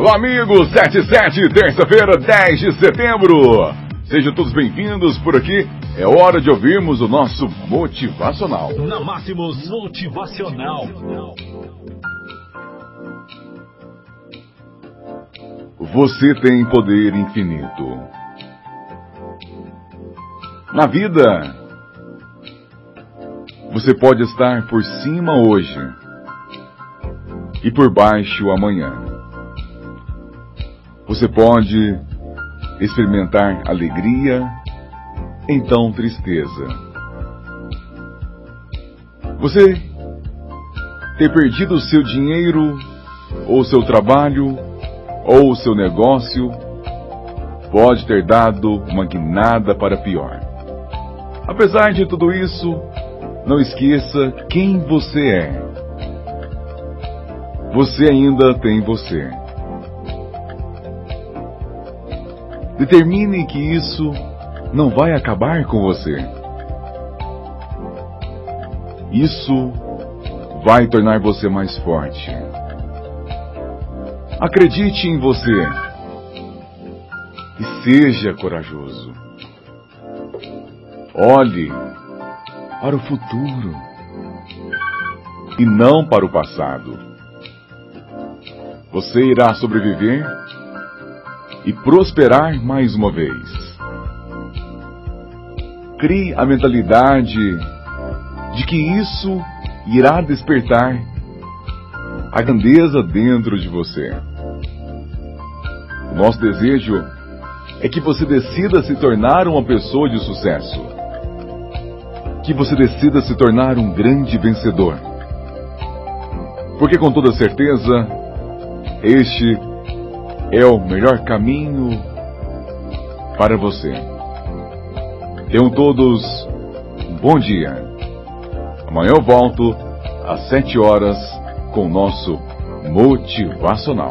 Olá, amigos! 77, terça-feira, 10 de setembro. Sejam todos bem-vindos por aqui. É hora de ouvirmos o nosso motivacional. Na Máximos Motivacional. Você tem poder infinito. Na vida, você pode estar por cima hoje e por baixo amanhã. Você pode experimentar alegria, então tristeza. Você ter perdido o seu dinheiro, ou seu trabalho, ou seu negócio, pode ter dado uma guinada para pior. Apesar de tudo isso, não esqueça quem você é. Você ainda tem você. Determine que isso não vai acabar com você. Isso vai tornar você mais forte. Acredite em você e seja corajoso. Olhe para o futuro e não para o passado. Você irá sobreviver e prosperar mais uma vez. Crie a mentalidade de que isso irá despertar a grandeza dentro de você. O nosso desejo é que você decida se tornar uma pessoa de sucesso. Que você decida se tornar um grande vencedor. Porque com toda certeza, este é o melhor caminho para você. Tenham todos um bom dia. Amanhã eu volto às sete horas com o nosso motivacional.